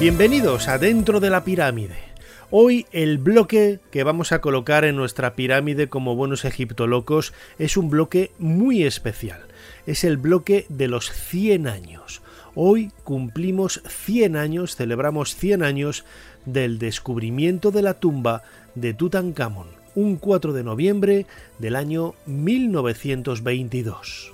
Bienvenidos a Dentro de la Pirámide. Hoy el bloque que vamos a colocar en nuestra pirámide como buenos egiptolocos es un bloque muy especial. Es el bloque de los 100 años. Hoy cumplimos 100 años, celebramos 100 años del descubrimiento de la tumba de Tutankamón, un 4 de noviembre del año 1922.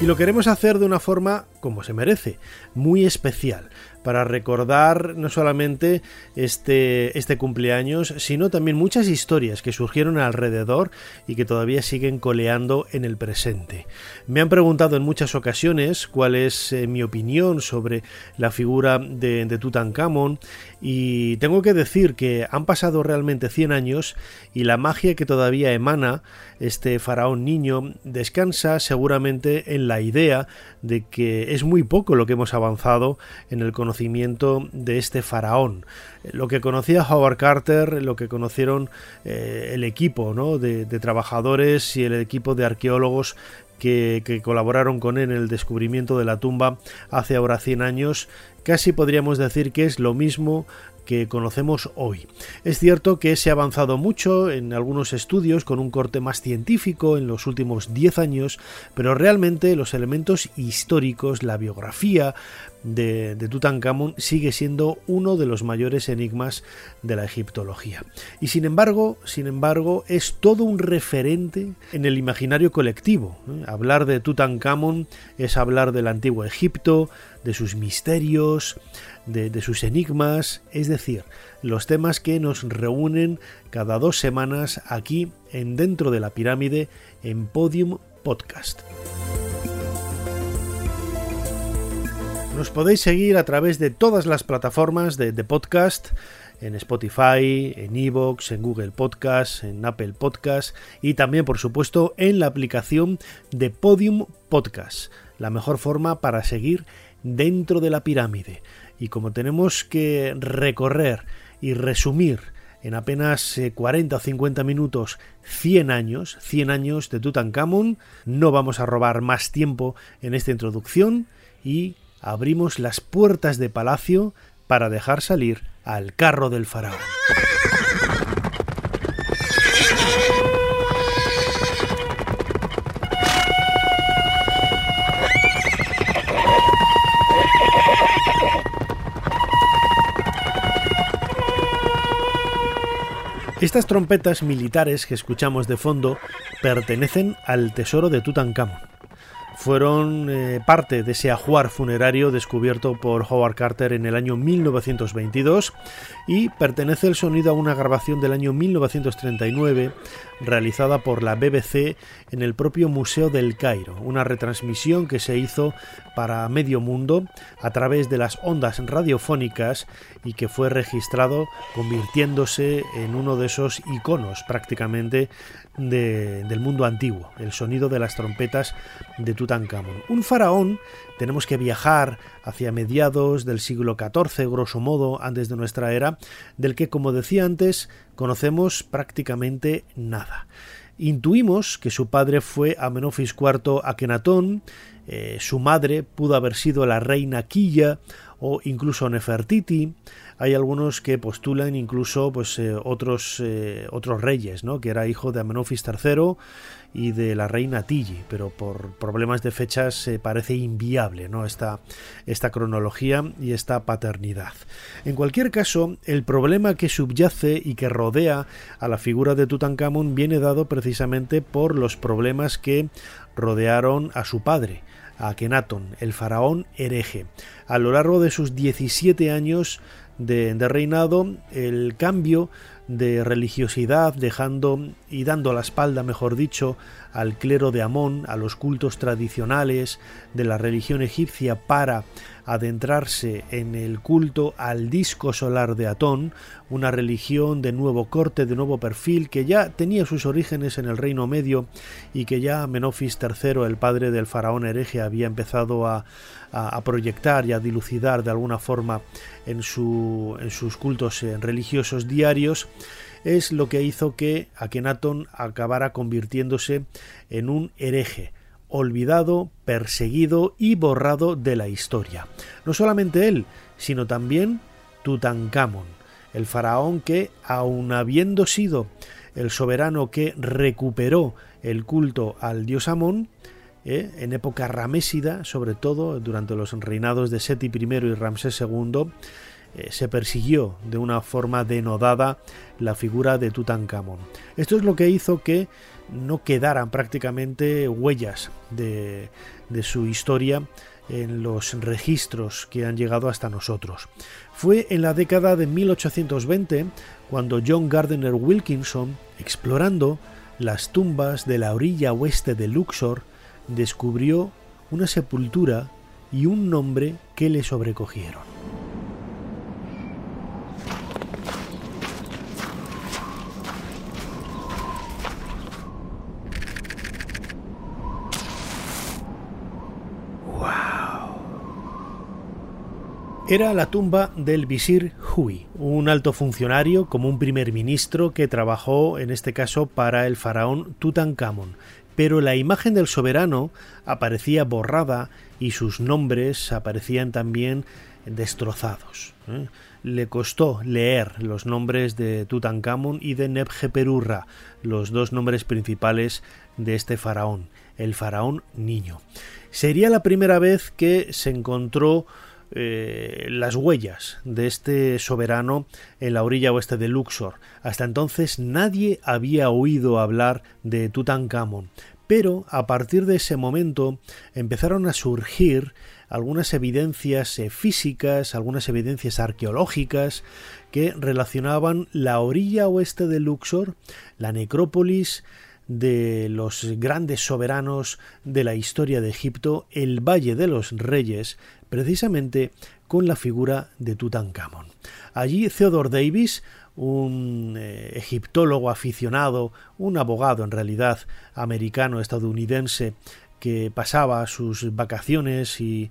Y lo queremos hacer de una forma como se merece, muy especial, para recordar no solamente este, este cumpleaños, sino también muchas historias que surgieron alrededor y que todavía siguen coleando en el presente. Me han preguntado en muchas ocasiones cuál es eh, mi opinión sobre la figura de, de Tutankamón y tengo que decir que han pasado realmente 100 años y la magia que todavía emana este faraón niño descansa seguramente en la idea de que es muy poco lo que hemos avanzado en el conocimiento de este faraón. Lo que conocía Howard Carter, lo que conocieron eh, el equipo de, trabajadores y el equipo de arqueólogos que, que, colaboraron con él en el descubrimiento de la tumba hace ahora 100 años, casi podríamos decir que es lo mismo que conocemos hoy. Es cierto que se ha avanzado mucho en algunos estudios con un corte más científico en los últimos 10 años, pero realmente los elementos históricos, la biografía de, Tutankamón sigue siendo uno de los mayores enigmas de la egiptología. Y sin embargo, sin embargo, es todo un referente en el imaginario colectivo. Hablar de Tutankamón es hablar del antiguo Egipto, de sus misterios, de, sus enigmas, es decir, los temas que nos reúnen cada dos semanas aquí en Dentro de la Pirámide en Podium Podcast. Nos podéis seguir a través de todas las plataformas de, podcast, en Spotify, en Evox, en Google Podcast, en Apple Podcast y también, por supuesto, en la aplicación de Podium Podcast, la mejor forma para seguir dentro de la pirámide. Y como tenemos que recorrer y resumir en apenas 40 eh, o 50 minutos 100 años, 100 años de Tutankamón, no vamos a robar más tiempo en esta introducción y abrimos las puertas de palacio para dejar salir al carro del faraón. Estas trompetas militares que escuchamos de fondo pertenecen al tesoro de Tutankamón fueron eh, parte de ese ajuar funerario descubierto por Howard Carter en el año 1922 y pertenece el sonido a una grabación del año 1939 realizada por la BBC en el propio Museo del Cairo, una retransmisión que se hizo para medio mundo a través de las ondas radiofónicas y que fue registrado convirtiéndose en uno de esos iconos prácticamente del mundo antiguo, el sonido de las trompetas de Tutankamón. Un faraón, tenemos que viajar hacia mediados del siglo XIV, grosso modo, antes de nuestra era, del que, como decía antes, conocemos prácticamente nada. Intuimos que su padre fue Amenofis IV Akenatón, eh, su madre pudo haber sido la reina Quilla o incluso Nefertiti, hay algunos que postulan incluso pues eh, otros eh, otros reyes, ¿no? Que era hijo de Amenofis III y de la reina Tilly, pero por problemas de fechas se parece inviable, ¿no? Esta, esta cronología y esta paternidad. En cualquier caso, el problema que subyace y que rodea a la figura de Tutankamón viene dado precisamente por los problemas que rodearon a su padre, a Akenatón, el faraón hereje. A lo largo de sus 17 años de, de reinado, el cambio de religiosidad, dejando y dando la espalda, mejor dicho, al clero de Amón, a los cultos tradicionales de la religión egipcia para adentrarse en el culto al disco solar de Atón, una religión de nuevo corte, de nuevo perfil, que ya tenía sus orígenes en el Reino Medio y que ya Menofis III, el padre del faraón hereje, había empezado a, proyectar y a dilucidar de alguna forma en, en sus cultos eh, religiosos diarios, es lo que hizo que Akenatón acabara convirtiéndose en un hereje, olvidado, perseguido y borrado de la historia. No solamente él, sino también Tutankamón, el faraón que, aun habiendo sido el soberano que recuperó el culto al dios Amón, ¿eh? en época ramésida, sobre todo durante los reinados de Seti I y Ramsés II, eh, se persiguió de una forma denodada la figura de Tutankamón. Esto es lo que hizo que no quedaran prácticamente huellas de, de su historia en los registros que han llegado hasta nosotros. Fue en la década de 1820 cuando John Gardner Wilkinson, explorando las tumbas de la orilla oeste de Luxor, descubrió una sepultura y un nombre que le sobrecogieron. Era la tumba del visir Hui, un alto funcionario como un primer ministro que trabajó en este caso para el faraón Tutankamón, pero la imagen del soberano aparecía borrada y sus nombres aparecían también destrozados. ¿eh? Le costó leer los nombres de Tutankamón y de Nebjeperurra, los dos nombres principales de este faraón, el faraón niño. Sería la primera vez que se encontró eh, las huellas de este soberano en la orilla oeste de Luxor. Hasta entonces nadie había oído hablar de Tutankamón, pero a partir de ese momento empezaron a surgir algunas evidencias eh, físicas, algunas evidencias arqueológicas que relacionaban la orilla oeste de Luxor, la necrópolis, de los grandes soberanos de la historia de Egipto, el Valle de los Reyes, precisamente con la figura de Tutankamón. Allí Theodore Davis, un eh, egiptólogo aficionado, un abogado en realidad americano estadounidense que pasaba sus vacaciones y,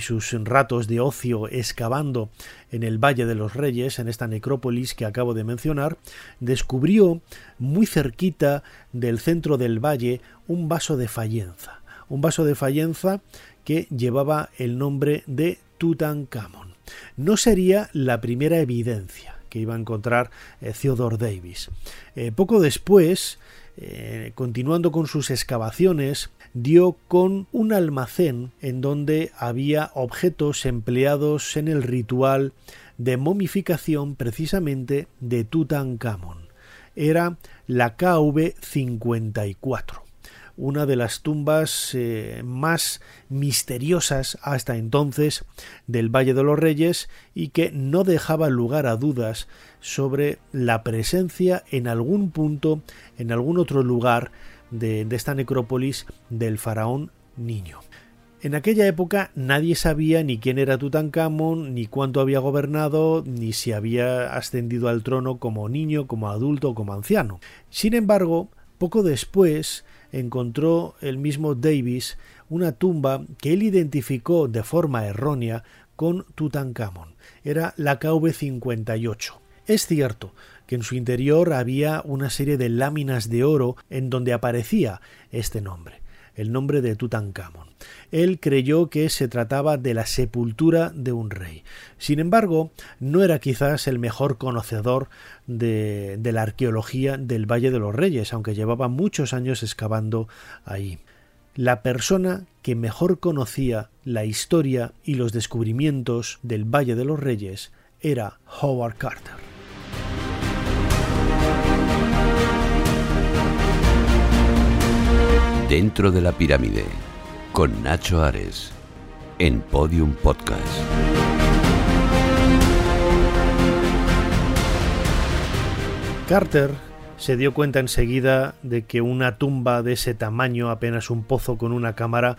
sus ratos de ocio excavando en el Valle de los Reyes, en esta necrópolis que acabo de mencionar, descubrió muy cerquita del centro del valle un vaso de fayenza, un vaso de fayenza que llevaba el nombre de Tutankamón. No sería la primera evidencia que iba a encontrar eh, Theodore Davis. Eh, poco después, eh, continuando con sus excavaciones, dio con un almacén en donde había objetos empleados en el ritual de momificación precisamente de Tutankamón. Era la KV-54 una de las tumbas eh, más misteriosas hasta entonces del Valle de los Reyes y que no dejaba lugar a dudas sobre la presencia en algún punto, en algún otro lugar de, esta necrópolis del faraón niño. En aquella época nadie sabía ni quién era Tutankamón, ni cuánto había gobernado, ni si había ascendido al trono como niño, como adulto o como anciano. Sin embargo, poco después encontró el mismo Davis una tumba que él identificó de forma errónea con Tutankamón. Era la KV-58. Es cierto que en su interior había una serie de láminas de oro en donde aparecía este nombre, el nombre de Tutankamón. Él creyó que se trataba de la sepultura de un rey. Sin embargo, no era quizás el mejor conocedor de, de la arqueología del Valle de los Reyes, aunque llevaba muchos años excavando ahí la persona que mejor conocía la historia y los descubrimientos del Valle de los Reyes era Howard Carter. Dentro de la pirámide, con Nacho Ares, en Podium Podcast. Carter se dio cuenta enseguida de que una tumba de ese tamaño, apenas un pozo con una cámara,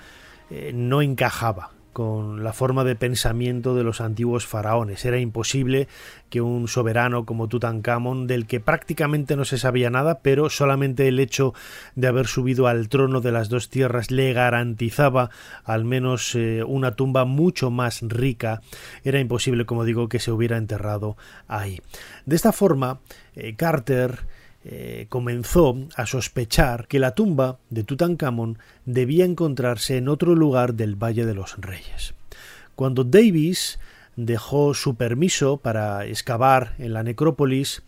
eh, no encajaba con la forma de pensamiento de los antiguos faraones. Era imposible que un soberano como Tutankamón, del que prácticamente no se sabía nada, pero solamente el hecho de haber subido al trono de las dos tierras le garantizaba al menos eh, una tumba mucho más rica, era imposible, como digo, que se hubiera enterrado ahí. De esta forma, eh, Carter eh, comenzó a sospechar que la tumba de Tutankamón debía encontrarse en otro lugar del Valle de los Reyes. Cuando Davis dejó su permiso para excavar en la necrópolis,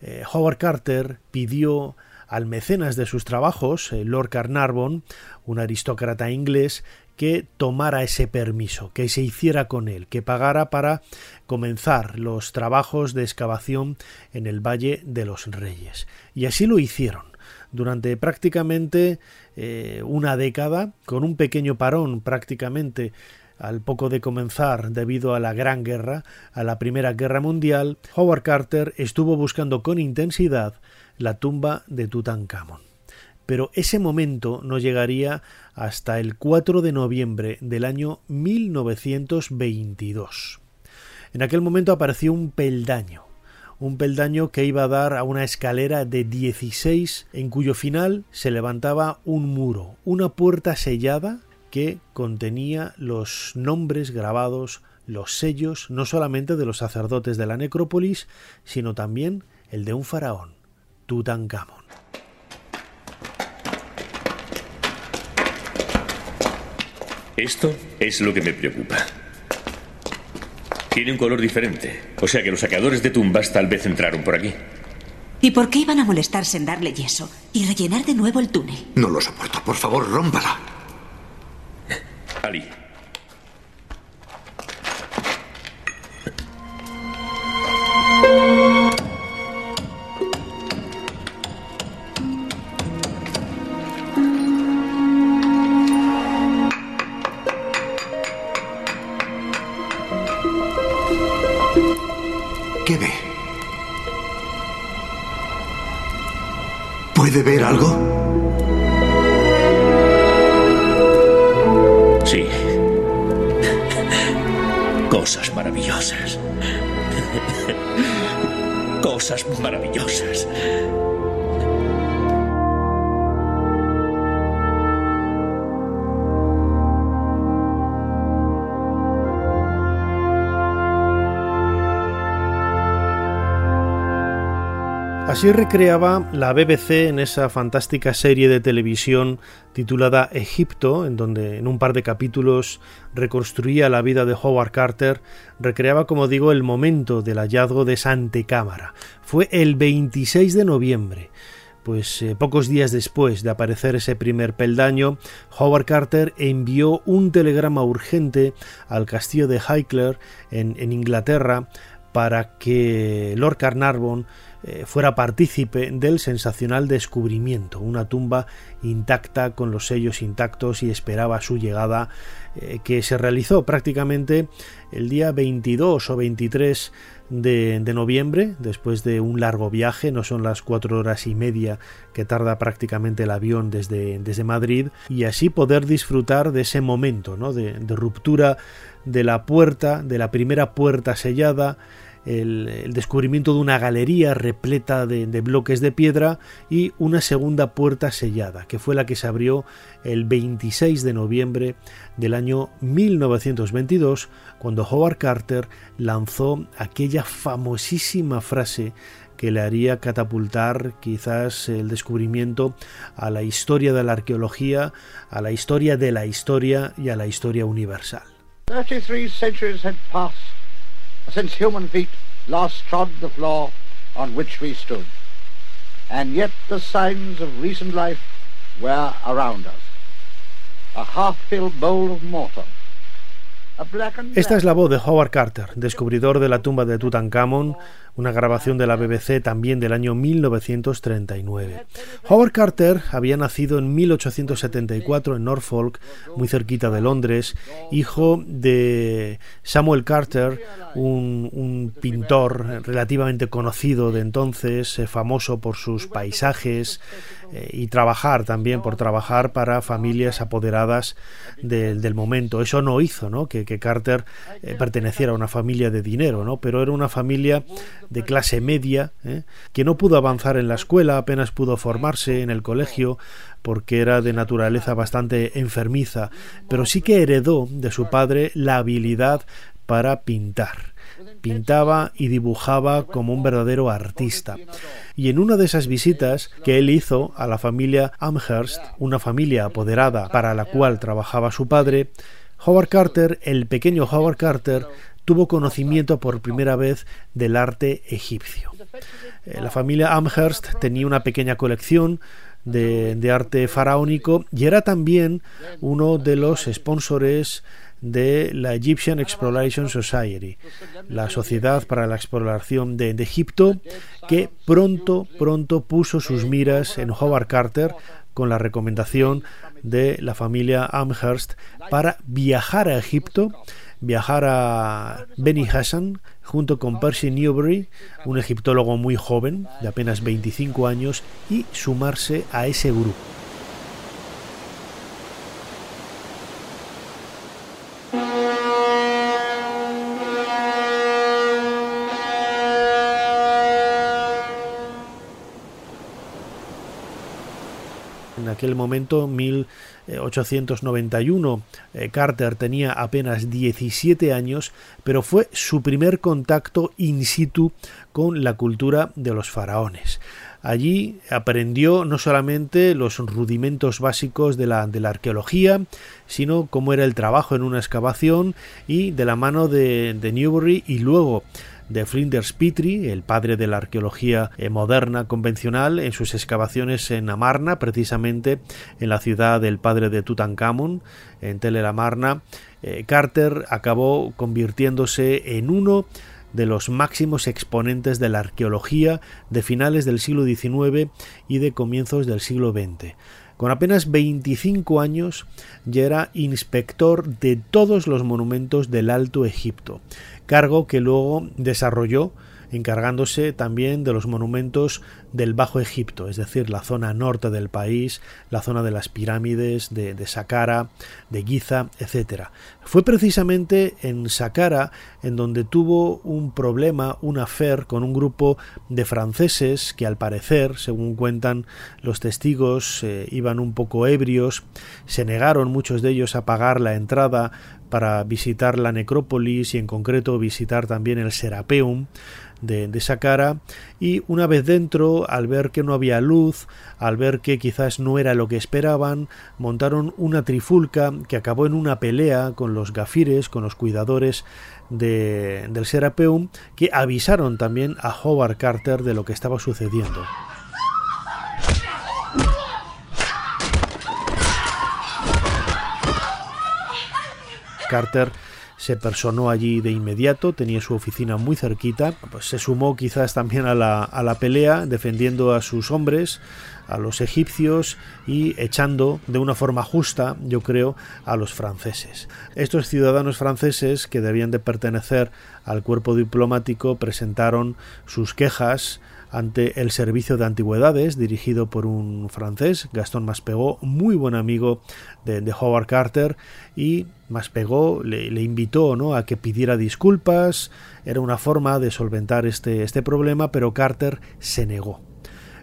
eh, Howard Carter pidió al mecenas de sus trabajos, eh, Lord Carnarvon, un aristócrata inglés, que tomara ese permiso, que se hiciera con él, que pagara para comenzar los trabajos de excavación en el Valle de los Reyes. Y así lo hicieron durante prácticamente eh, una década, con un pequeño parón prácticamente al poco de comenzar debido a la Gran Guerra, a la Primera Guerra Mundial, Howard Carter estuvo buscando con intensidad la tumba de Tutankamón pero ese momento no llegaría hasta el 4 de noviembre del año 1922. En aquel momento apareció un peldaño, un peldaño que iba a dar a una escalera de 16 en cuyo final se levantaba un muro, una puerta sellada que contenía los nombres grabados, los sellos no solamente de los sacerdotes de la necrópolis, sino también el de un faraón, Tutankamón. Esto es lo que me preocupa. Tiene un color diferente. O sea que los saqueadores de tumbas tal vez entraron por aquí. ¿Y por qué iban a molestarse en darle yeso y rellenar de nuevo el túnel? No lo soporto. Por favor, rómpala. Ali, ¿Puede ver algo? Sí. Cosas maravillosas. Cosas maravillosas. Así recreaba la BBC en esa fantástica serie de televisión titulada Egipto, en donde en un par de capítulos reconstruía la vida de Howard Carter, recreaba, como digo, el momento del hallazgo de esa antecámara. Fue el 26 de noviembre. Pues eh, pocos días después de aparecer ese primer peldaño, Howard Carter envió un telegrama urgente al castillo de Highclere en, en Inglaterra para que Lord Carnarvon eh, fuera partícipe del sensacional descubrimiento, una tumba intacta con los sellos intactos y esperaba su llegada eh, que se realizó prácticamente el día 22 o 23 de, noviembre, después de un largo viaje, no son las cuatro horas y media que tarda prácticamente el avión desde, desde Madrid, y así poder disfrutar de ese momento ¿no? de ruptura de la puerta, de la primera puerta sellada, el, descubrimiento de una galería repleta de, bloques de piedra y una segunda puerta sellada, que fue la que se abrió el 26 de noviembre del año 1922, cuando Howard Carter lanzó aquella famosísima frase que le haría catapultar quizás el descubrimiento a la historia de la arqueología, a la historia de la historia y a la historia universal. Since human feet last trod the floor on which we stood. And yet the signs of recent life were around us. A half-filled bowl of mortar, Esta es la voz de Howard Carter, descubridor de la tumba de Tutankamón, una grabación de la BBC también del año 1939. Howard Carter había nacido en 1874 en Norfolk, muy cerquita de Londres, hijo de Samuel Carter, un, pintor relativamente conocido de entonces, eh, famoso por sus paisajes eh, y trabajar también, por trabajar para familias apoderadas del momento. Eso no hizo ¿no? Que, Carter eh, perteneciera a una familia de dinero, ¿no? pero era una familia de clase media que no pudo avanzar en la escuela, apenas pudo formarse en el colegio porque era de naturaleza bastante enfermiza, pero sí que heredó de su padre la habilidad para pintar. Pintaba y dibujaba como un verdadero artista. Y en una de esas visitas que él hizo a la familia Amherst, una familia apoderada para la cual trabajaba su padre, Howard Carter, el pequeño Howard Carter, tuvo conocimiento por primera vez del arte egipcio. Eh, la familia Amherst tenía una pequeña colección de, de, arte faraónico y era también uno de los sponsores de la Egyptian Exploration Society, la Sociedad para la Exploración de, Egipto, que pronto, pronto puso sus miras en Howard Carter con la recomendación de la familia Amherst para viajar a Egipto, viajar a Beni Hassan junto con Percy Newbery, un egiptólogo muy joven, de apenas 25 años, y sumarse a ese grupo. Aquel momento, 1891, eh, Carter tenía apenas 17 años, pero fue su primer contacto in situ con la cultura de los faraones. Allí aprendió no solamente los rudimentos básicos de la, de la, arqueología, sino cómo era el trabajo en una excavación y de la mano de, de Newbury y luego de Flinders Petrie, el padre de la arqueología eh, moderna convencional, en sus excavaciones en Amarna, precisamente en la ciudad del padre de Tutankamón, en Tel el Amarna, eh, Carter acabó convirtiéndose en uno de los máximos exponentes de la arqueología de finales del siglo XIX y de comienzos del siglo XX. Con apenas 25 años ya era inspector de todos los monumentos del Alto Egipto, cargo que luego desarrolló encargándose también de los monumentos del Bajo Egipto, es decir, la zona norte del país, la zona de las pirámides, de, de Saqqara, de Giza, etc. Fue precisamente en Saqqara en donde tuvo un problema, un afer con un grupo de franceses que al parecer, según cuentan los testigos, eh, iban un poco ebrios, se negaron muchos de ellos a pagar la entrada para visitar la necrópolis y en concreto visitar también el Serapeum, de, esa cara y una vez dentro, al ver que no había luz, al ver que quizás no era lo que esperaban, montaron una trifulca que acabó en una pelea con los gafires, con los cuidadores de, del Serapeum, que avisaron también a Howard Carter de lo que estaba sucediendo. Carter se personó allí de inmediato, tenía su oficina muy cerquita, pues se sumó quizás también a la, a la pelea, defendiendo a sus hombres, a los egipcios y echando de una forma justa, yo creo, a los franceses. Estos ciudadanos franceses que debían de pertenecer al cuerpo diplomático presentaron sus quejas ante el servicio de antigüedades dirigido por un francés, Gastón Maspegó, muy buen amigo de, Howard Carter y Maspegó le, invitó ¿no? a que pidiera disculpas, era una forma de solventar este, este problema, pero Carter se negó.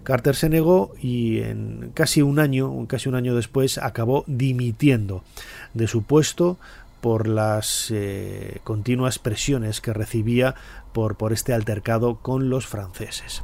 Carter se negó y en casi un año, casi un año después, acabó dimitiendo de su puesto por las eh, continuas presiones que recibía por, por este altercado con los franceses.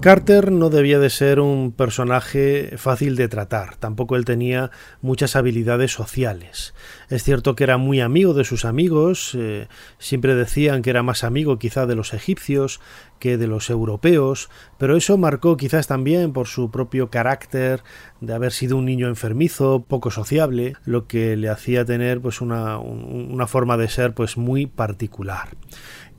Carter no debía de ser un personaje fácil de tratar, tampoco él tenía muchas habilidades sociales. Es cierto que era muy amigo de sus amigos, eh, siempre decían que era más amigo quizá de los egipcios que de los europeos, pero eso marcó quizás también por su propio carácter de haber sido un niño enfermizo, poco sociable, lo que le hacía tener pues una, una forma de ser pues muy particular.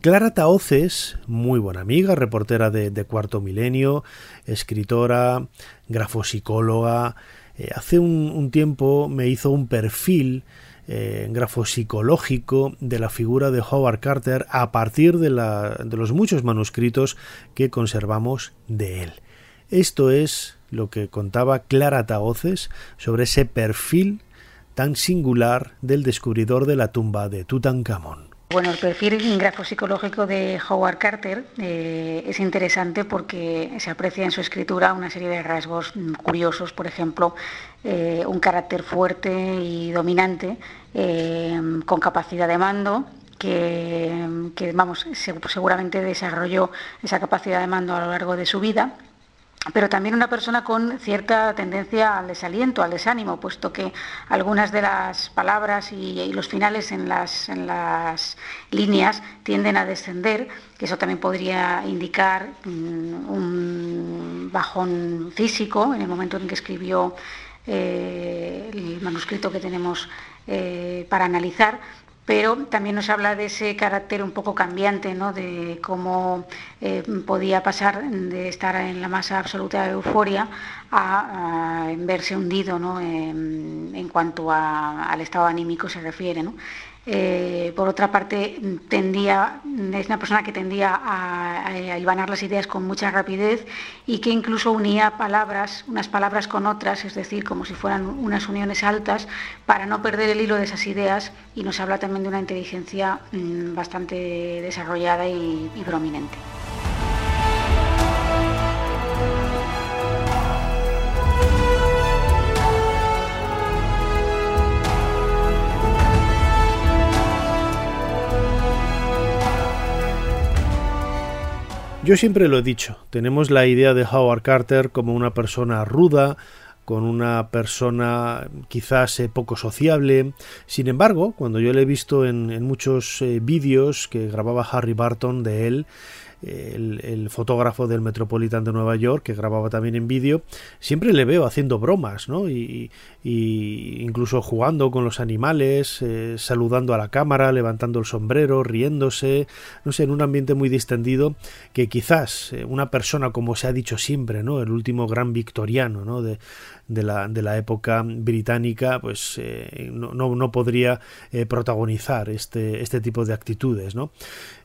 Clara Taoces, muy buena amiga, reportera de, Cuarto Milenio, escritora, grafopsicóloga, eh, hace un, tiempo me hizo un perfil eh, grafopsicológico de la figura de Howard Carter a partir de, de los muchos manuscritos que conservamos de él. Esto es lo que contaba Clara Taoces sobre ese perfil tan singular del descubridor de la tumba de Tutankamón. Bueno, el perfil grafopsicológico de Howard Carter eh, es interesante porque se aprecia en su escritura una serie de rasgos curiosos, por ejemplo, eh, un carácter fuerte y dominante, eh, con capacidad de mando, que, que, vamos, seguramente desarrolló esa capacidad de mando a lo largo de su vida pero también una persona con cierta tendencia al desaliento, al desánimo, puesto que algunas de las palabras y, los finales en las, líneas tienden a descender, que eso también podría indicar mm, un bajón físico en el momento en que escribió eh, el manuscrito que tenemos eh, para analizar pero también nos habla de ese carácter un poco cambiante, ¿no? de cómo eh, podía pasar de estar en la masa absoluta de euforia a, verse hundido ¿no? en, cuanto al estado anímico se refiere. ¿no? Eh, por otra parte, tendía, es una persona que tendía a, a, hilvanar las ideas con mucha rapidez y que incluso unía palabras, unas palabras con otras, es decir, como si fueran unas uniones altas, para no perder el hilo de esas ideas y nos habla también de una inteligencia mm, bastante desarrollada y prominente. Yo siempre lo he dicho, tenemos la idea de Howard Carter como una persona ruda, con una persona quizás eh, poco sociable. Sin embargo, cuando yo le he visto en, muchos eh, vídeos que grababa Harry Barton de él, el, fotógrafo del Metropolitan de Nueva York, que grababa también en vídeo, siempre le veo haciendo bromas, ¿no? Y, incluso jugando con los animales, eh, saludando a la cámara, levantando el sombrero, riéndose, no sé, en un ambiente muy distendido, que quizás eh, una persona, como se ha dicho siempre, ¿no? El último gran victoriano, ¿no? De, de la, de la época británica, pues eh, no, no, podría eh, protagonizar este, este tipo de actitudes. ¿no?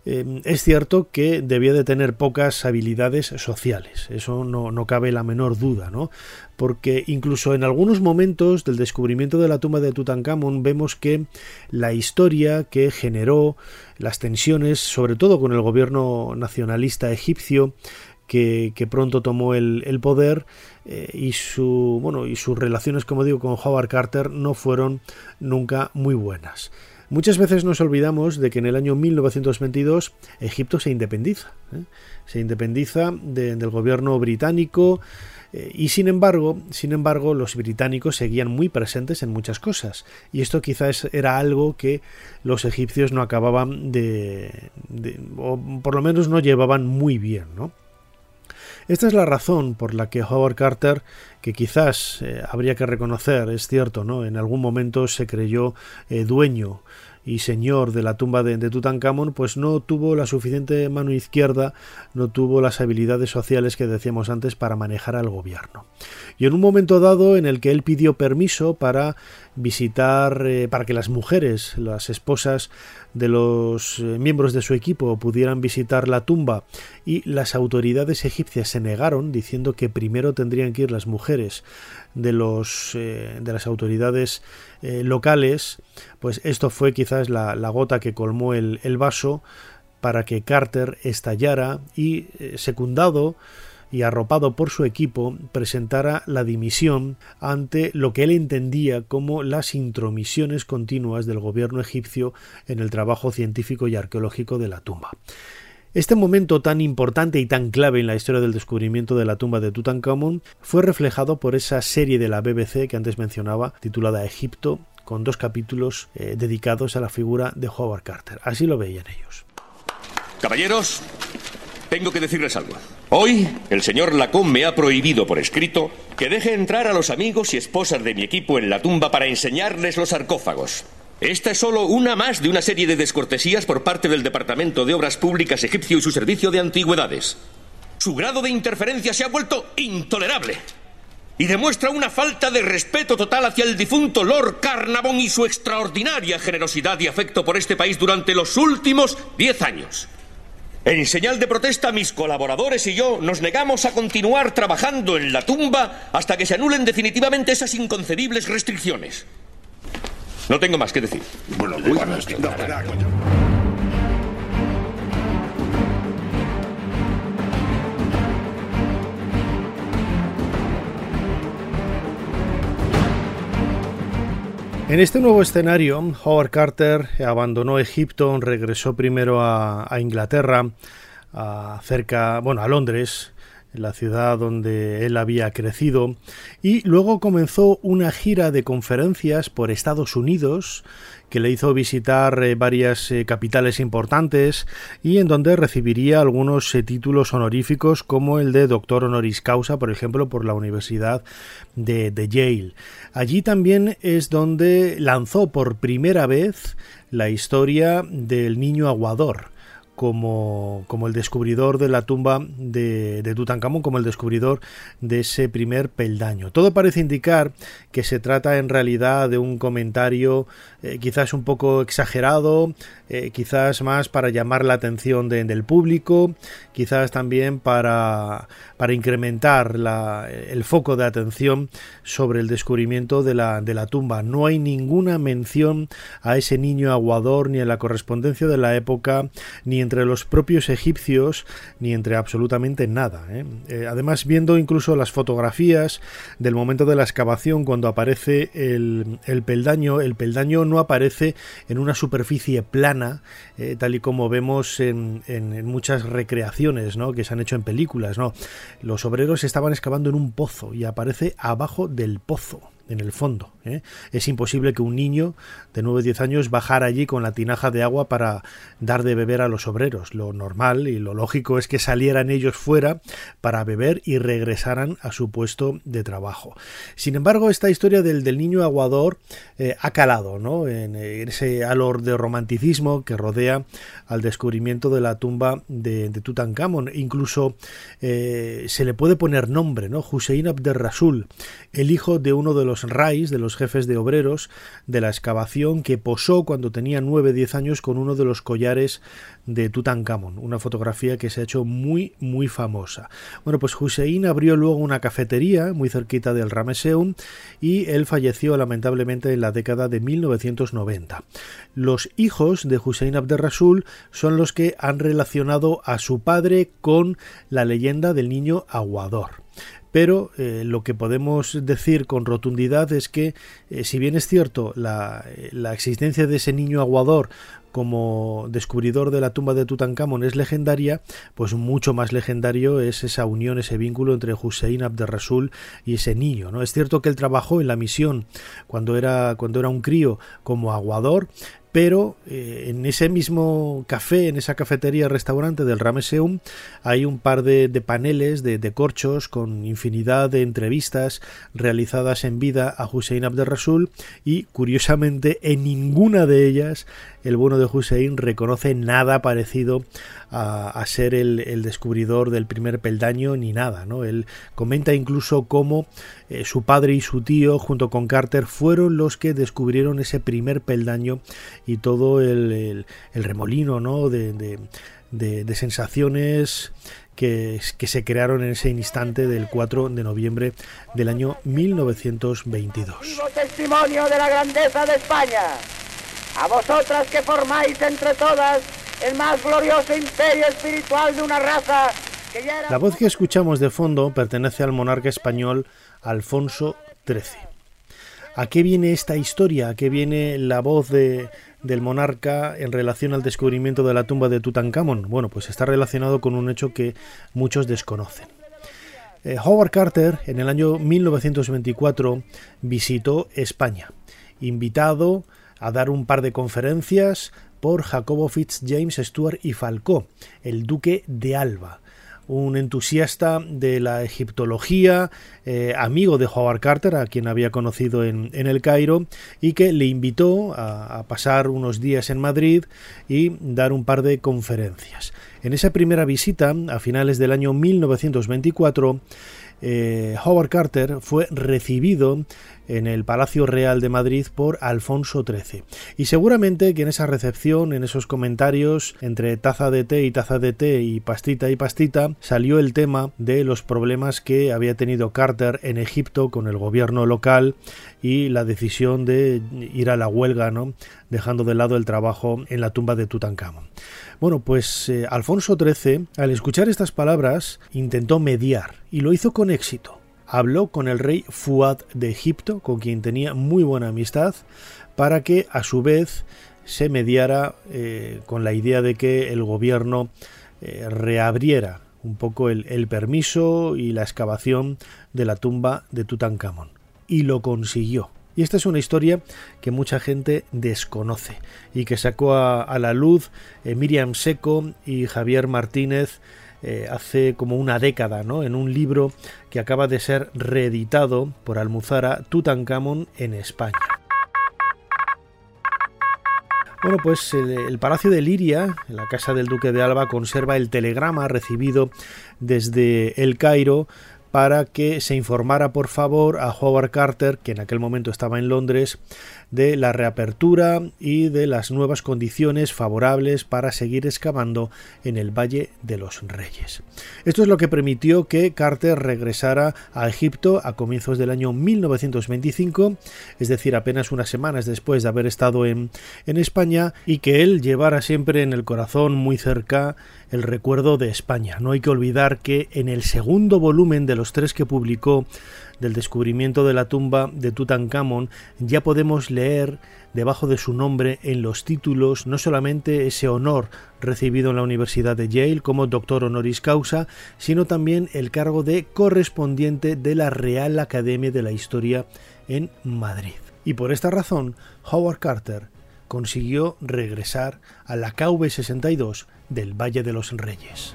Eh, es cierto que debía de tener pocas habilidades sociales, eso no, no cabe la menor duda, ¿no? porque incluso en algunos momentos del descubrimiento de la tumba de Tutankamón vemos que la historia que generó las tensiones, sobre todo con el gobierno nacionalista egipcio, que, pronto tomó el, poder eh, y, su, bueno, y sus relaciones, como digo, con Howard Carter no fueron nunca muy buenas. Muchas veces nos olvidamos de que en el año 1922 Egipto se independiza, ¿eh? se independiza del gobierno británico eh, y sin embargo, sin embargo, los británicos seguían muy presentes en muchas cosas y esto quizás era algo que los egipcios no acababan de, de o por lo menos no llevaban muy bien, ¿no? Esta es la razón por la que Howard Carter, que quizás eh, habría que reconocer, es cierto, ¿no? En algún momento se creyó eh, dueño y señor de la tumba de, de, Tutankamón, pues no tuvo la suficiente mano izquierda, no tuvo las habilidades sociales que decíamos antes para manejar al gobierno. Y en un momento dado en el que él pidió permiso para visitar, eh, para que las mujeres, las esposas de los eh, miembros de su equipo pudieran visitar la tumba y las autoridades egipcias se negaron diciendo que primero tendrían que ir las mujeres de los eh, de las autoridades locales pues esto fue quizás la, gota que colmó el, el, vaso para que Carter estallara y secundado y arropado por su equipo, presentara la dimisión ante lo que él entendía como las intromisiones continuas del gobierno egipcio en el trabajo científico y arqueológico de la tumba. Este momento tan importante y tan clave en la historia del descubrimiento de la tumba de Tutankamón fue reflejado por esa serie de la BBC que antes mencionaba, titulada Egipto, con dos capítulos eh, dedicados a la figura de Howard Carter. Así lo veían ellos. Caballeros, tengo que decirles algo. Hoy, el señor Lacombe me ha prohibido por escrito que deje entrar a los amigos y esposas de mi equipo en la tumba para enseñarles los sarcófagos. Esta es solo una más de una serie de descortesías por parte del Departamento de Obras Públicas egipcio y su servicio de antigüedades. Su grado de interferencia se ha vuelto intolerable y demuestra una falta de respeto total hacia el difunto Lord Carnavon y su extraordinaria generosidad y afecto por este país durante los últimos diez años. En señal de protesta, mis colaboradores y yo nos negamos a continuar trabajando en la tumba hasta que se anulen definitivamente esas inconcebibles restricciones. No tengo más que decir. Bueno, bueno, En este nuevo escenario, Howard Carter abandonó Egipto, regresó primero a, a Inglaterra, a cerca, bueno, a Londres, la ciudad donde él había crecido, y luego comenzó una gira de conferencias por Estados Unidos que le hizo visitar eh, varias eh, capitales importantes y en donde recibiría algunos eh, títulos honoríficos como el de doctor honoris causa, por ejemplo, por la Universidad de, de Yale. Allí también es donde lanzó por primera vez la historia del niño aguador como, como el descubridor de la tumba de, de, Tutankamón, como el descubridor de ese primer peldaño. Todo parece indicar que se trata en realidad de un comentario eh, quizás un poco exagerado, eh, quizás más para llamar la atención del público, quizás también para, para incrementar la, el foco de atención sobre el descubrimiento de la, de la tumba. No hay ninguna mención a ese niño aguador ni en la correspondencia de la época, ni entre los propios egipcios ni entre absolutamente nada. ¿eh? Eh, además, viendo incluso las fotografías del momento de la excavación, cuando aparece el, el, peldaño, el peldaño no aparece en una superficie plana, eh, tal y como vemos en, en, en muchas recreaciones ¿no? que se han hecho en películas. ¿no? Los obreros estaban excavando en un pozo y aparece abajo del pozo en el fondo. ¿Eh? Es imposible que un niño de 9 o 10 años bajara allí con la tinaja de agua para dar de beber a los obreros. Lo normal y lo lógico es que salieran ellos fuera para beber y regresaran a su puesto de trabajo. Sin embargo, esta historia del, del niño aguador eh, ha calado ¿no? en, ese alor de romanticismo que rodea al descubrimiento de la tumba de, de Tutankamón. Incluso eh, se le puede poner nombre, ¿no? Hussein Abderrasul, el hijo de uno de los Rais, de los jefes de obreros de la excavación, que posó cuando tenía 9-10 años con uno de los collares de Tutankamón, una fotografía que se ha hecho muy, muy famosa. Bueno, pues Hussein abrió luego una cafetería muy cerquita del Rameseum y él falleció lamentablemente en la década de 1990. Los hijos de Hussein Abderrasul son los que han relacionado a su padre con la leyenda del niño aguador pero eh, lo que podemos decir con rotundidad es que eh, si bien es cierto la, la, existencia de ese niño aguador como descubridor de la tumba de Tutankamón es legendaria, pues mucho más legendario es esa unión, ese vínculo entre Hussein Abderrasul y ese niño. ¿no? Es cierto que él trabajó en la misión cuando era, cuando era un crío como aguador, pero eh, en ese mismo café, en esa cafetería restaurante del Rameseum, hay un par de, paneles de, corchos con infinidad de entrevistas realizadas en vida a Hussein Abderrasul y curiosamente en ninguna de ellas el bueno de Hussein reconoce nada parecido a, ser el, el, descubridor del primer peldaño ni nada. ¿no? Él comenta incluso cómo eh, su padre y su tío junto con Carter fueron los que descubrieron ese primer peldaño y todo el, el, el remolino ¿no? de, de, de, de sensaciones que, que, se crearon en ese instante del 4 de noviembre del año 1922. Vivo testimonio de la grandeza de España. A vosotras que formáis entre todas el más glorioso imperio espiritual de una raza que ya era... La voz que escuchamos de fondo pertenece al monarca español Alfonso XIII. ¿A qué viene esta historia? ¿A qué viene la voz de, del monarca en relación al descubrimiento de la tumba de Tutankamón? Bueno, pues está relacionado con un hecho que muchos desconocen. Eh, Howard Carter en el año 1924 visitó España, invitado a dar un par de conferencias por Jacobo Fitzjames Stuart y Falcó, el duque de Alba un entusiasta de la egiptología, eh, amigo de Howard Carter, a quien había conocido en, el Cairo, y que le invitó a, pasar unos días en Madrid y dar un par de conferencias. En esa primera visita, a finales del año 1924, eh, Howard Carter fue recibido en el Palacio Real de Madrid por Alfonso XIII. Y seguramente que en esa recepción, en esos comentarios, entre taza de té y taza de té y pastita y pastita, salió el tema de los problemas que había tenido Carter en Egipto con el gobierno local y la decisión de ir a la huelga, dejando de lado el trabajo en la tumba de Tutankamón. Bueno, pues eh, Alfonso XIII, al escuchar estas palabras, intentó mediar y lo hizo con éxito habló con el rey Fuad de Egipto, con quien tenía muy buena amistad, para que a su vez se mediara eh, con la idea de que el gobierno eh, reabriera un poco el, el, permiso y la excavación de la tumba de Tutankamón. Y lo consiguió. Y esta es una historia que mucha gente desconoce y que sacó a, la luz eh, Miriam Seco y Javier Martínez eh, hace como una década, ¿no? En un libro que acaba de ser reeditado por Almuzara, Tutankamón en España. Bueno, pues el, Palacio de Liria, la casa del Duque de Alba, conserva el telegrama recibido desde el Cairo para que se informara por favor a Howard Carter, que en aquel momento estaba en Londres, de la reapertura y de las nuevas condiciones favorables para seguir excavando en el Valle de los Reyes. Esto es lo que permitió que Carter regresara a Egipto a comienzos del año 1925, es decir, apenas unas semanas después de haber estado en, en España, y que él llevara siempre en el corazón muy cerca el recuerdo de España. No hay que olvidar que en el segundo volumen de los tres que publicó del descubrimiento de la tumba de Tutankamón, ya podemos leer debajo de su nombre en los títulos no solamente ese honor recibido en la Universidad de Yale como doctor honoris causa, sino también el cargo de correspondiente de la Real Academia de la Historia en Madrid. Y por esta razón, Howard Carter consiguió regresar a la KV62 del Valle de los Reyes.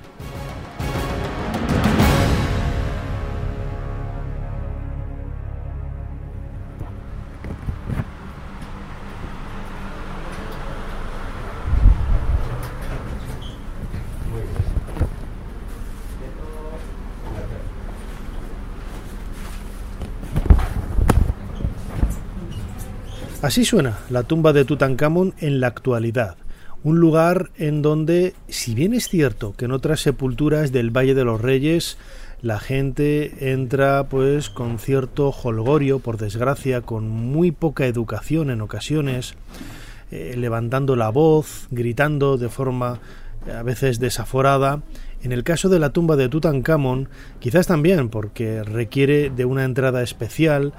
Así suena la tumba de Tutankamón en la actualidad, un lugar en donde, si bien es cierto que en otras sepulturas del Valle de los Reyes la gente entra pues con cierto holgorio, por desgracia, con muy poca educación en ocasiones, eh, levantando la voz, gritando de forma eh, a veces desaforada. En el caso de la tumba de Tutankamón, quizás también porque requiere de una entrada especial,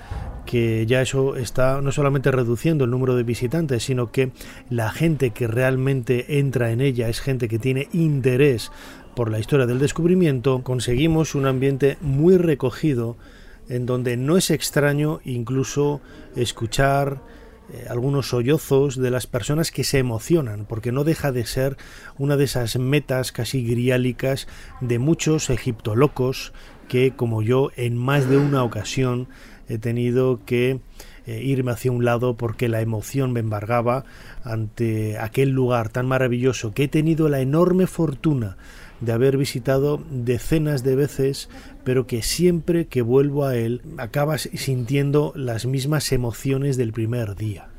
que ya eso está no solamente reduciendo el número de visitantes, sino que la gente que realmente entra en ella es gente que tiene interés por la historia del descubrimiento, conseguimos un ambiente muy recogido en donde no es extraño incluso escuchar eh, algunos sollozos de las personas que se emocionan, porque no deja de ser una de esas metas casi griálicas de muchos egiptolocos que, como yo, en más de una ocasión he tenido que eh, irme hacia un lado porque la emoción me embargaba ante aquel lugar tan maravilloso que he tenido la enorme fortuna de haber visitado decenas de veces, pero que siempre que vuelvo a él acabas sintiendo las mismas emociones del primer día.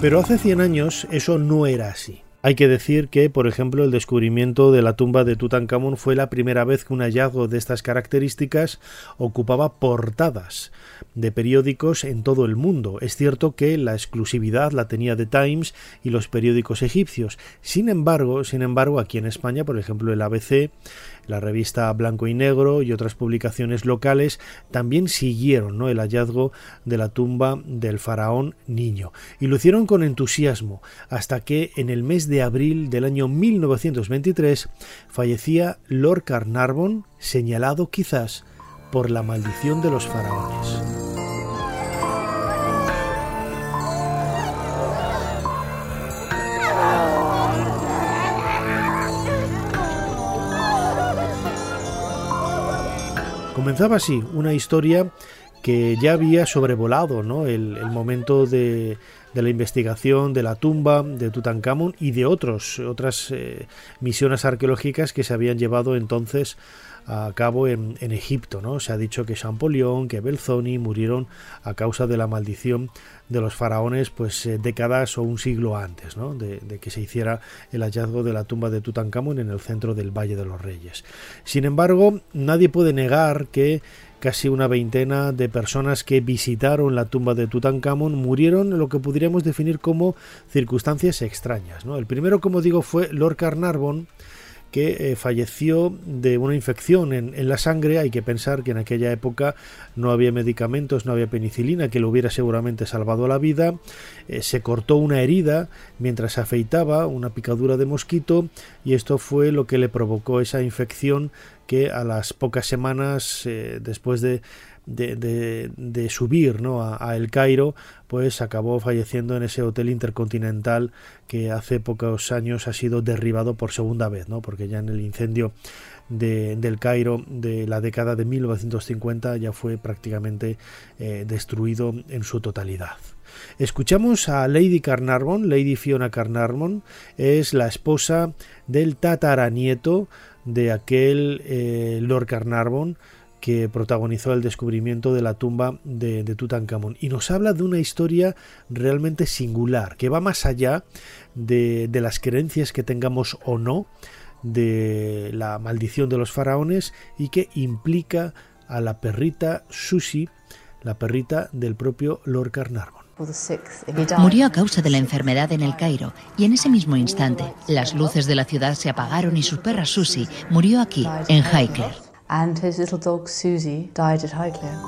Pero hace 100 años eso no era así. Hay que decir que, por ejemplo, el descubrimiento de la tumba de Tutankamón fue la primera vez que un hallazgo de estas características ocupaba portadas. de periódicos en todo el mundo. Es cierto que la exclusividad la tenía The Times y los periódicos egipcios. Sin embargo, sin embargo, aquí en España, por ejemplo, el ABC, la revista Blanco y Negro y otras publicaciones locales también siguieron ¿no? el hallazgo de la tumba del faraón niño y lo hicieron con entusiasmo hasta que en el mes de abril del año 1923 fallecía Lord Carnarvon, señalado quizás por la maldición de los faraones. Comenzaba así una historia que ya había sobrevolado ¿no? el, momento de, la investigación de la tumba de Tutankamón y de otros, otras eh, misiones arqueológicas que se habían llevado entonces a cabo en, Egipto. ¿no? Se ha dicho que Champollion, que Belzoni murieron a causa de la maldición de los faraones pues eh, décadas o un siglo antes ¿no? de, que se hiciera el hallazgo de la tumba de Tutankamón en el centro del Valle de los Reyes. Sin embargo, nadie puede negar que casi una veintena de personas que visitaron la tumba de Tutankamón murieron en lo que podríamos definir como circunstancias extrañas. ¿no? El primero, como digo, fue Lord Carnarvon, que eh, falleció de una infección en, la sangre. Hay que pensar que en aquella época no había medicamentos, no había penicilina que le hubiera seguramente salvado la vida. Eh, se cortó una herida mientras afeitaba, una picadura de mosquito, y esto fue lo que le provocó esa infección que a las pocas semanas eh, después de de, subir ¿no? a, El Cairo, pues acabó falleciendo en ese hotel intercontinental que hace pocos años ha sido derribado por segunda vez, ¿no? porque ya en el incendio de, del Cairo de la década de 1950 ya fue prácticamente eh, destruido en su totalidad. Escuchamos a Lady Carnarvon, Lady Fiona Carnarvon, es la esposa del tataranieto de aquel eh, Lord Carnarvon, que protagonizó el descubrimiento de la tumba de, Tutankamón. Y nos habla de una historia realmente singular que va más allá de, las creencias que tengamos o no de la maldición de los faraones y que implica a la perrita Susi, la perrita del propio Lord Carnarvon. Murió a causa de la enfermedad en el Cairo y en ese mismo instante las luces de la ciudad se apagaron y su perra Susie murió aquí, en Highclere and his little dog Susie died at Highclere.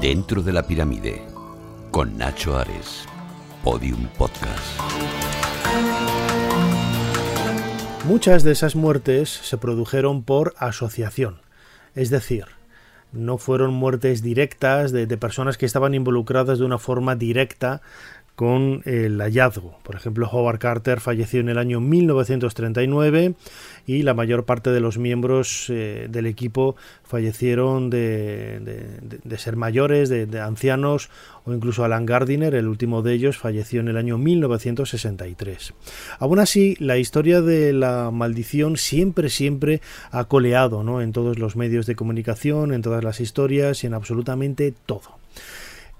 Dentro de la pirámide, con Nacho Ares, Podium Podcast. Muchas de esas muertes se produjeron por asociación, es decir, no fueron muertes directas de, de, personas que estaban involucradas de una forma directa con el hallazgo. Por ejemplo, Howard Carter falleció en el año 1939 y la mayor parte de los miembros eh, del equipo fallecieron de, ser mayores, de, ancianos o incluso Alan Gardiner, el último de ellos, falleció en el año 1963. Aún así, la historia de la maldición siempre, siempre ha coleado ¿no? en todos los medios de comunicación, en todas las historias y en absolutamente todo.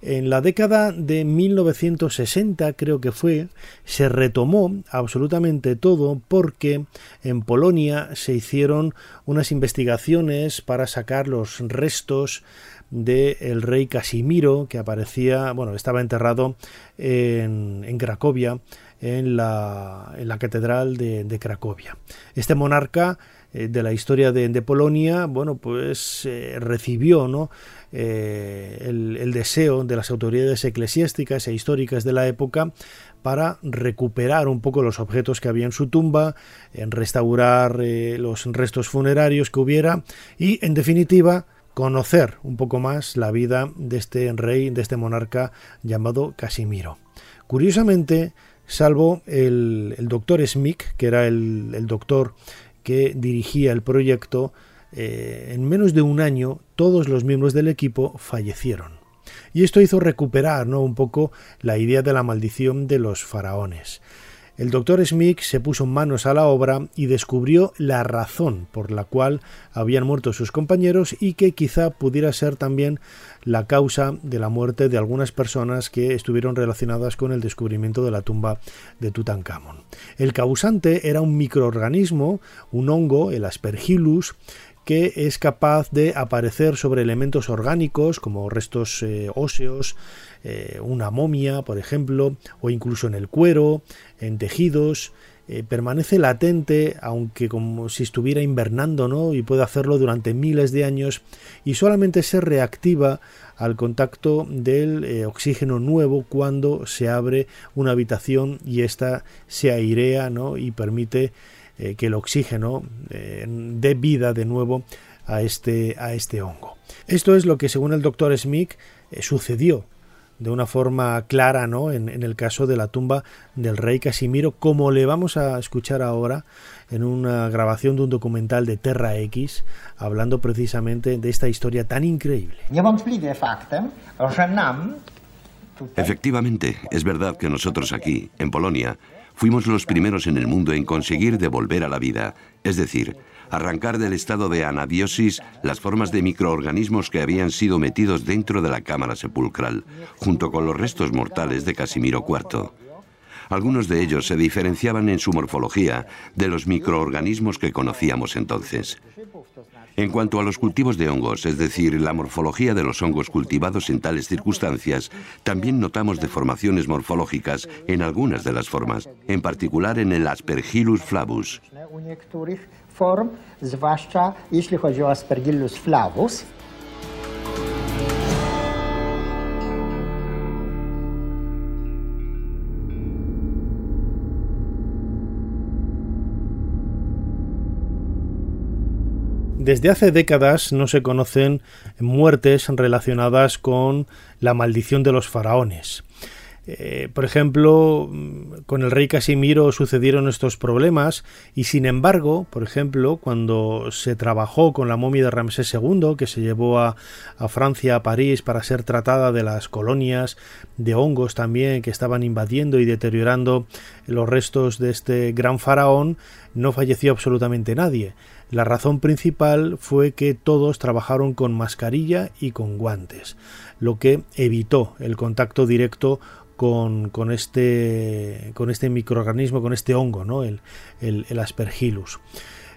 En la década de 1960, creo que fue, se retomó absolutamente todo porque en Polonia se hicieron unas investigaciones para sacar los restos del rey Casimiro, que aparecía, bueno, estaba enterrado en, Cracovia, en la, en la catedral de, Cracovia. Este monarca eh, de la historia de, Polonia, bueno, pues eh, recibió, ¿no? Eh, el, deseo de las autoridades eclesiásticas e históricas de la época para recuperar un poco los objetos que había en su tumba, en restaurar los restos funerarios que hubiera y, en definitiva, conocer un poco más la vida de este rey, de este monarca llamado Casimiro. Curiosamente, salvo el, doctor Smith, que era el, el doctor que dirigía el proyecto, eh, en menos de un año todos los miembros del equipo fallecieron. Y esto hizo recuperar ¿no? un poco la idea de la maldición de los faraones. El doctor Smith se puso manos a la obra y descubrió la razón por la cual habían muerto sus compañeros y que quizá pudiera ser también la causa de la muerte de algunas personas que estuvieron relacionadas con el descubrimiento de la tumba de Tutankamón. El causante era un microorganismo, un hongo, el Aspergillus, que es capaz de aparecer sobre elementos orgánicos como restos eh, óseos, eh, una momia, por ejemplo, o incluso en el cuero, en tejidos. Eh, permanece latente, aunque como si estuviera invernando, ¿no? Y puede hacerlo durante miles de años y solamente se reactiva al contacto del oxígeno nuevo cuando se abre una habitación y ésta se airea, ¿no? Y permite eh, que el oxígeno eh, dé vida de nuevo a este, a este hongo. Esto es lo que, según el doctor Smith, eh, sucedió de una forma clara ¿no? En, en, el caso de la tumba del rey Casimiro, como le vamos a escuchar ahora en una grabación de un documental de Terra X, hablando precisamente de esta historia tan increíble. Efectivamente, es verdad que nosotros aquí, en Polonia, fuimos los primeros en el mundo en conseguir devolver a la vida, es decir, arrancar del estado de anabiosis las formas de microorganismos que habían sido metidos dentro de la cámara sepulcral, junto con los restos mortales de Casimiro IV. Algunos de ellos se diferenciaban en su morfología de los microorganismos que conocíamos entonces. En cuanto a los cultivos de hongos, es decir, la morfología de los hongos cultivados en tales circunstancias, también notamos deformaciones morfológicas en algunas de las formas, en particular en el Aspergillus flavus. Desde hace décadas no se conocen muertes relacionadas con la maldición de los faraones. Eh, por ejemplo, con el rey Casimiro sucedieron estos problemas y sin embargo, por ejemplo, cuando se trabajó con la momia de Ramsés II, que se llevó a, a, Francia, a París, para ser tratada de las colonias de hongos también que estaban invadiendo y deteriorando los restos de este gran faraón, no falleció absolutamente nadie. La razón principal fue que todos trabajaron con mascarilla y con guantes, lo que evitó el contacto directo con, con, este, con este microorganismo, con este hongo, ¿no? el, el, el aspergillus.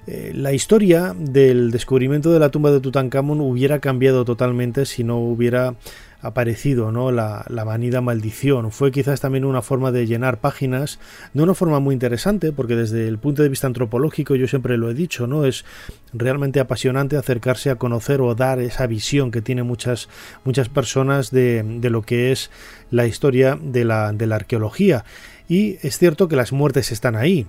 Eh, la historia del descubrimiento de la tumba de Tutankamón hubiera cambiado totalmente si no hubiera aparecido ¿no? la, la manida maldición. Fue quizás también una forma de llenar páginas, de una forma muy interesante, porque desde el punto de vista antropológico, yo siempre lo he dicho, ¿no? Es realmente apasionante acercarse a conocer o dar esa visión que tienen muchas, muchas personas de, de lo que es la historia de la, de la arqueología. Y es cierto que las muertes están ahí.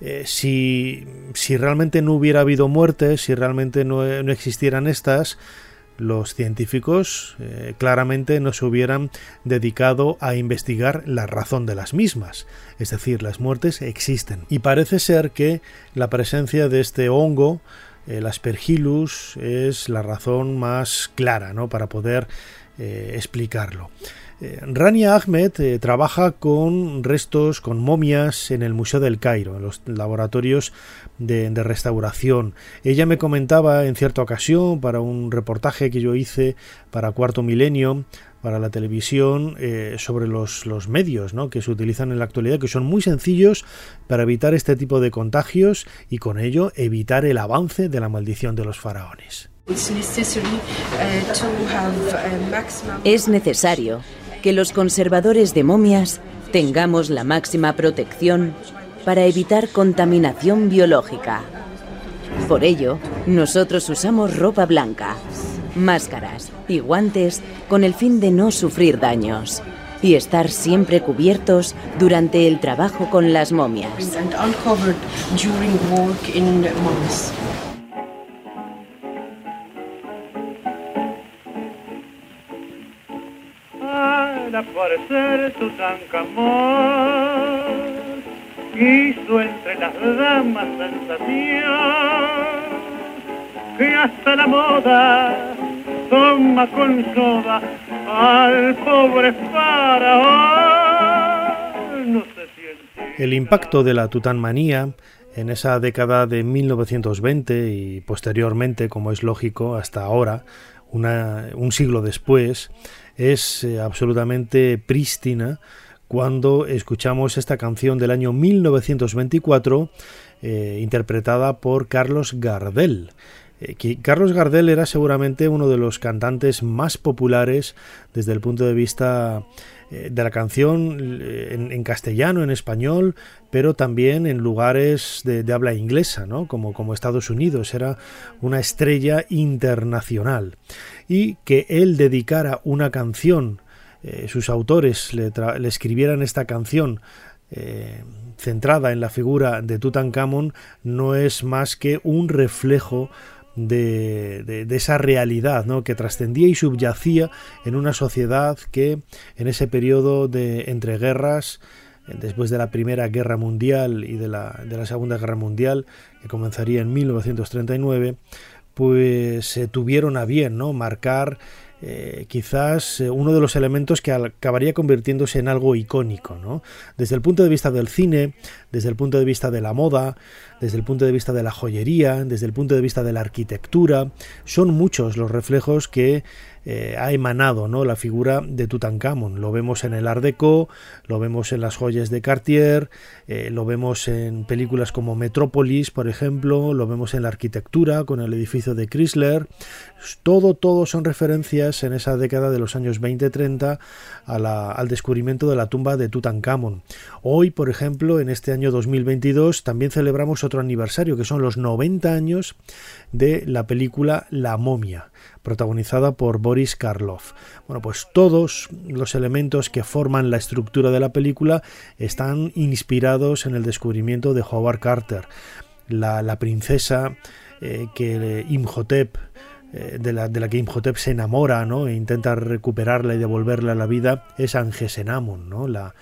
Eh, si, si, realmente no hubiera habido muertes, si realmente no, no existieran estas, los científicos eh, claramente no se hubieran dedicado a investigar la razón de las mismas. Es decir, las muertes existen. Y parece ser que la presencia de este hongo, el aspergillus, es la razón más clara ¿no? para poder eh, explicarlo. Eh, Rania Ahmed eh, trabaja con restos, con momias en el Museo del Cairo, en los laboratorios de, de, restauración. Ella me comentaba en cierta ocasión para un reportaje que yo hice para Cuarto Milenio, para la televisión, eh, sobre los, los medios ¿no? que se utilizan en la actualidad, que son muy sencillos para evitar este tipo de contagios y con ello evitar el avance de la maldición de los faraones. Es necesario que los conservadores de momias tengamos la máxima protección para evitar contaminación biológica. Por ello, nosotros usamos ropa blanca, máscaras y guantes con el fin de no sufrir daños y estar siempre cubiertos durante el trabajo con las momias. Aparecer Tutankamón hizo entre las damas sensación que hasta la moda toma con soda al pobre faraón. No se siente el impacto de la tutanmanía en esa década de 1920 y posteriormente, como es lógico, hasta ahora, una, un siglo después, es eh, absolutamente prístina cuando escuchamos esta canción del año 1924 eh, interpretada por Carlos Gardel. Eh, Carlos Gardel era seguramente uno de los cantantes más populares desde el punto de vista eh, de la canción eh, en, castellano, en español, pero también en lugares de, habla inglesa, ¿no? como, como Estados Unidos. Era una estrella internacional. Y que él dedicara una canción, eh, sus autores le, escribieran esta canción centrada en la figura de Tutankamón, no es más que un reflejo de, esa realidad ¿no? que trascendía y subyacía en una sociedad que en ese periodo de entreguerras, después de la Primera Guerra Mundial y de la, de la Segunda Guerra Mundial, que comenzaría en 1939, pues se tuvieron a bien ¿no? marcar eh, quizás eh, uno de los elementos que acabaría convirtiéndose en algo icónico, ¿no? Desde el punto de vista del cine, desde el punto de vista de la moda, desde el punto de vista de la joyería, desde el punto de vista de la arquitectura, son muchos los reflejos que eh, ha emanado ¿no? la figura de Tutankamón. Lo vemos en el Art Deco, lo vemos en las joyas de Cartier, eh, lo vemos en películas como Metrópolis, por ejemplo, lo vemos en la arquitectura con el edificio de Chrysler. Todo, todo son referencias en esa década de los años 20-30 al descubrimiento de la tumba de Tutankamón. Hoy, por ejemplo, en este año 2022, también celebramos otro aniversario, que son los 90 años de la película La momia protagonizada por Boris Karloff. Bueno, pues todos los elementos que forman la estructura de la película están inspirados en el descubrimiento de Howard Carter. La, princesa eh, que Imhotep eh, de, la, de, la, que Imhotep se enamora ¿no? e intenta recuperarla y devolverla a la vida es Angesenamon, ¿no? la,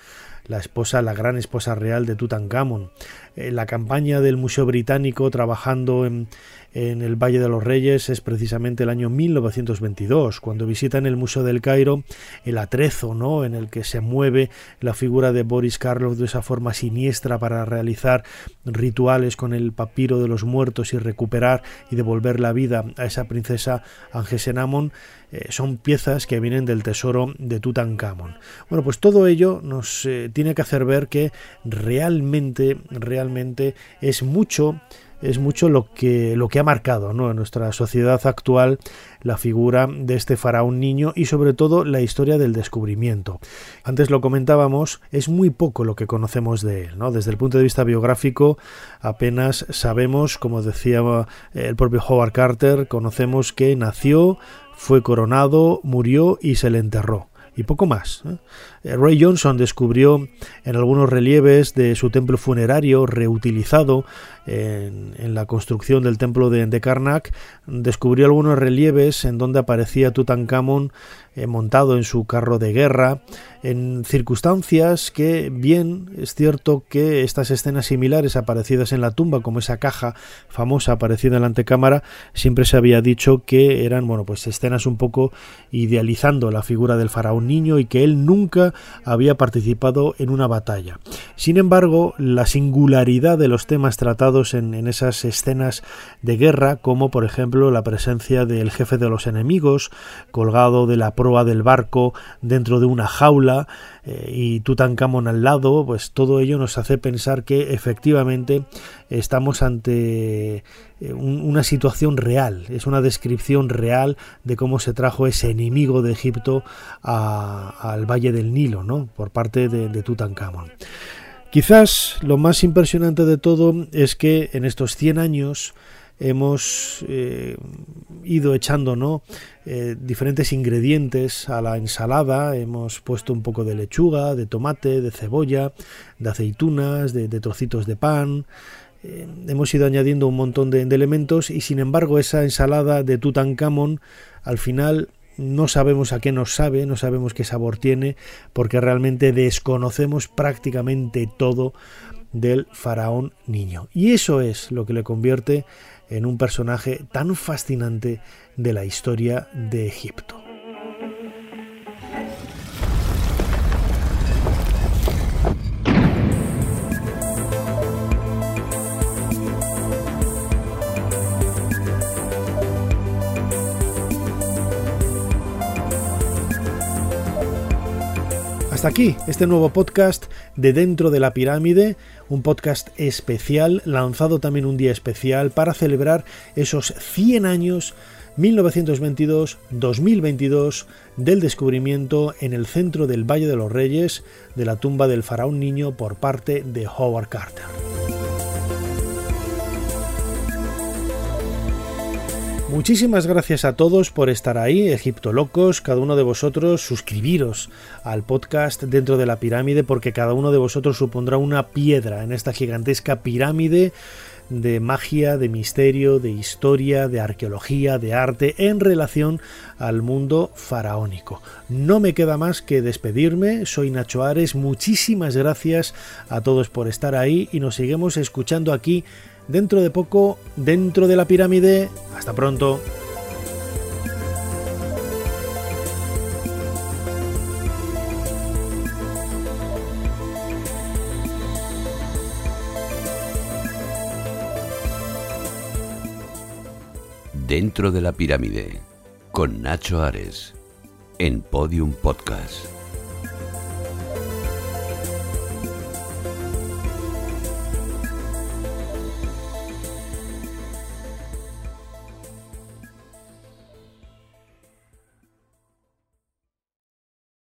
la esposa, la gran esposa real de Tutankamón. Eh, la campaña del Museo Británico trabajando en, en el Valle de los Reyes es precisamente el año 1922, cuando visitan el Museo del Cairo, el atrezo ¿no? en el que se mueve la figura de Boris Karloff de esa forma siniestra para realizar rituales con el papiro de los muertos y recuperar y devolver la vida a esa princesa Angesenamon, eh, son piezas que vienen del tesoro de Tutankamón. Bueno, pues todo ello nos eh, tiene que hacer ver que realmente, realmente es mucho es mucho lo que, lo que ha marcado ¿no? en nuestra sociedad actual la figura de este faraón niño y sobre todo la historia del descubrimiento. Antes lo comentábamos, es muy poco lo que conocemos de él. ¿no? Desde el punto de vista biográfico apenas sabemos, como decía el propio Howard Carter, conocemos que nació, fue coronado, murió y se le enterró y poco más. ¿eh? Eh, Ray Johnson descubrió en algunos relieves de su templo funerario reutilizado en, la construcción del templo de, de, Karnak, descubrió algunos relieves en donde aparecía Tutankamón eh, montado en su carro de guerra, en circunstancias que, bien, es cierto que estas escenas similares aparecidas en la tumba, como esa caja famosa aparecida en la antecámara, siempre se había dicho que eran, bueno, pues escenas un poco idealizando la figura del faraón niño y que él nunca había participado en una batalla. Sin embargo, la singularidad de los temas tratados en, esas escenas de guerra, como por ejemplo la presencia del jefe de los enemigos, colgado de la proa del barco dentro de una jaula, eh, y Tutankamón al lado, pues todo ello nos hace pensar que efectivamente estamos ante eh, una situación real, es una descripción real de cómo se trajo ese enemigo de Egipto al Valle del Nilo, ¿no? por parte de, de. Quizás lo más impresionante de todo es que en estos 100 años hemos eh, ido echando ¿no? Eh, diferentes ingredientes a la ensalada, hemos puesto un poco de lechuga, de tomate, de cebolla, de aceitunas, de, trocitos de pan, eh, hemos ido añadiendo un montón de, de, elementos y sin embargo esa ensalada de Tutankamón al final no sabemos a qué nos sabe, no sabemos qué sabor tiene, porque realmente desconocemos prácticamente todo del faraón niño. Y eso es lo que le convierte en un personaje tan fascinante de la historia de Egipto. Hasta aquí este nuevo podcast de Dentro de la Pirámide, un podcast especial, lanzado también un día especial para celebrar esos 100 años 1922-2022 del descubrimiento en el centro del Valle de los Reyes de la tumba del faraón niño por parte de Howard Carter. Muchísimas gracias a todos por estar ahí, Egipto Locos, cada uno de vosotros suscribiros al podcast dentro de la pirámide porque cada uno de vosotros supondrá una piedra en esta gigantesca pirámide de magia, de misterio, de historia, de arqueología, de arte en relación al mundo faraónico. No me queda más que despedirme, soy Nacho Ares, muchísimas gracias a todos por estar ahí y nos seguimos escuchando aquí dentro de poco, dentro de la pirámide. Hasta pronto. Dentro de la pirámide, con Nacho Ares, en Podium Podcast.